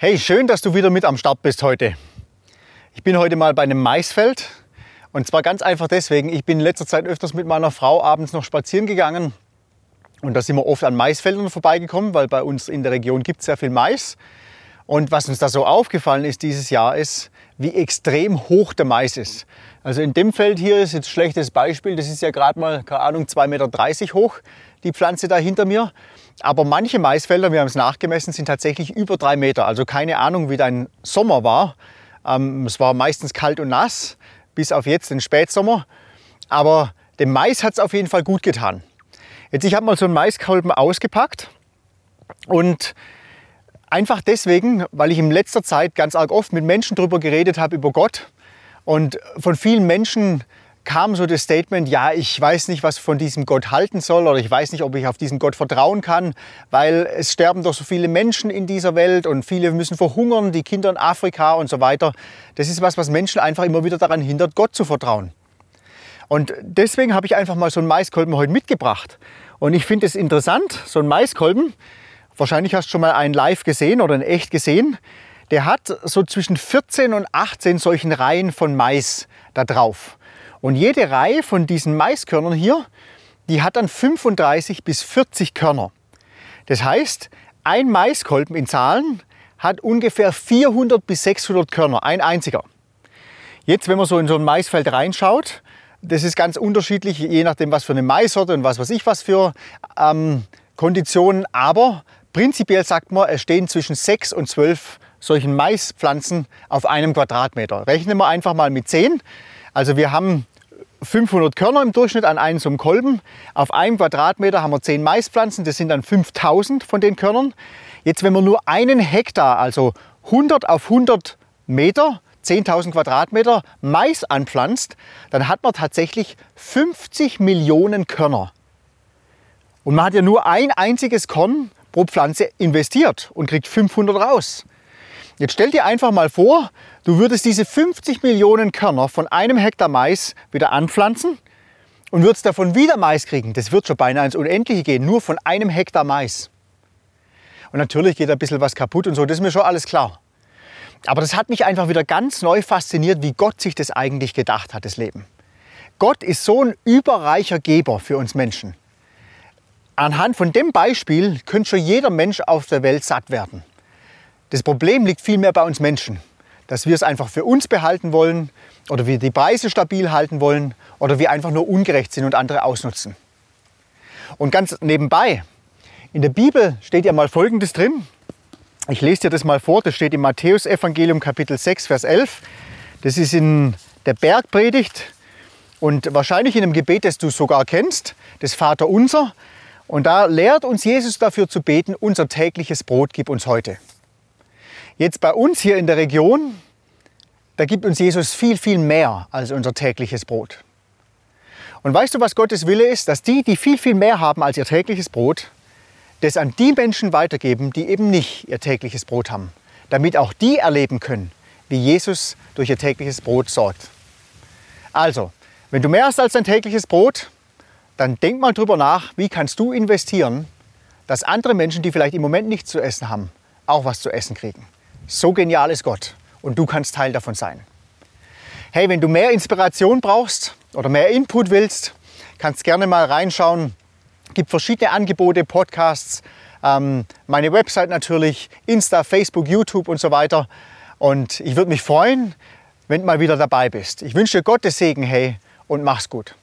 Hey, schön, dass du wieder mit am Start bist heute. Ich bin heute mal bei einem Maisfeld und zwar ganz einfach deswegen, ich bin in letzter Zeit öfters mit meiner Frau abends noch spazieren gegangen und da sind wir oft an Maisfeldern vorbeigekommen, weil bei uns in der Region gibt es sehr viel Mais. Und was uns da so aufgefallen ist dieses Jahr ist, wie extrem hoch der Mais ist. Also in dem Feld hier ist jetzt ein schlechtes Beispiel, das ist ja gerade mal, keine Ahnung, 2,30 Meter hoch, die Pflanze da hinter mir. Aber manche Maisfelder, wir haben es nachgemessen, sind tatsächlich über drei Meter. Also keine Ahnung, wie dein Sommer war. Ähm, es war meistens kalt und nass, bis auf jetzt den Spätsommer. Aber dem Mais hat es auf jeden Fall gut getan. Jetzt, ich habe mal so einen Maiskolben ausgepackt und einfach deswegen, weil ich in letzter Zeit ganz arg oft mit Menschen darüber geredet habe, über Gott. Und von vielen Menschen kam so das Statement, ja, ich weiß nicht, was von diesem Gott halten soll oder ich weiß nicht, ob ich auf diesen Gott vertrauen kann, weil es sterben doch so viele Menschen in dieser Welt und viele müssen verhungern, die Kinder in Afrika und so weiter. Das ist was, was Menschen einfach immer wieder daran hindert, Gott zu vertrauen. Und deswegen habe ich einfach mal so einen Maiskolben heute mitgebracht. Und ich finde es interessant, so ein Maiskolben, wahrscheinlich hast du schon mal einen live gesehen oder in echt gesehen, der hat so zwischen 14 und 18 solchen Reihen von Mais da drauf. Und jede Reihe von diesen Maiskörnern hier, die hat dann 35 bis 40 Körner. Das heißt, ein Maiskolben in Zahlen hat ungefähr 400 bis 600 Körner, ein einziger. Jetzt, wenn man so in so ein Maisfeld reinschaut, das ist ganz unterschiedlich, je nachdem, was für eine Maissorte und was weiß ich was für ähm, Konditionen. Aber prinzipiell sagt man, es stehen zwischen 6 und 12 solchen Maispflanzen auf einem Quadratmeter. Rechnen wir einfach mal mit 10. Also wir haben 500 Körner im Durchschnitt an einem so einem Kolben. Auf einem Quadratmeter haben wir 10 Maispflanzen, das sind dann 5000 von den Körnern. Jetzt, wenn man nur einen Hektar, also 100 auf 100 Meter, 10.000 Quadratmeter Mais anpflanzt, dann hat man tatsächlich 50 Millionen Körner. Und man hat ja nur ein einziges Korn pro Pflanze investiert und kriegt 500 raus. Jetzt stell dir einfach mal vor, du würdest diese 50 Millionen Körner von einem Hektar Mais wieder anpflanzen und würdest davon wieder Mais kriegen. Das wird schon beinahe ins Unendliche gehen, nur von einem Hektar Mais. Und natürlich geht ein bisschen was kaputt und so, das ist mir schon alles klar. Aber das hat mich einfach wieder ganz neu fasziniert, wie Gott sich das eigentlich gedacht hat, das Leben. Gott ist so ein überreicher Geber für uns Menschen. Anhand von dem Beispiel könnte schon jeder Mensch auf der Welt satt werden. Das Problem liegt vielmehr bei uns Menschen, dass wir es einfach für uns behalten wollen oder wir die Preise stabil halten wollen oder wir einfach nur ungerecht sind und andere ausnutzen. Und ganz nebenbei, in der Bibel steht ja mal Folgendes drin. Ich lese dir das mal vor, das steht im Matthäusevangelium Kapitel 6, Vers 11. Das ist in der Bergpredigt und wahrscheinlich in einem Gebet, das du sogar kennst, das Vater Unser. Und da lehrt uns Jesus dafür zu beten, unser tägliches Brot gib uns heute. Jetzt bei uns hier in der Region, da gibt uns Jesus viel, viel mehr als unser tägliches Brot. Und weißt du, was Gottes Wille ist? Dass die, die viel, viel mehr haben als ihr tägliches Brot, das an die Menschen weitergeben, die eben nicht ihr tägliches Brot haben, damit auch die erleben können, wie Jesus durch ihr tägliches Brot sorgt. Also, wenn du mehr hast als dein tägliches Brot, dann denk mal drüber nach, wie kannst du investieren, dass andere Menschen, die vielleicht im Moment nichts zu essen haben, auch was zu essen kriegen. So genial ist Gott und du kannst Teil davon sein. Hey, wenn du mehr Inspiration brauchst oder mehr Input willst, kannst gerne mal reinschauen. Es gibt verschiedene Angebote, Podcasts, ähm, meine Website natürlich, Insta, Facebook, YouTube und so weiter. Und ich würde mich freuen, wenn du mal wieder dabei bist. Ich wünsche dir Gottes Segen, hey, und mach's gut.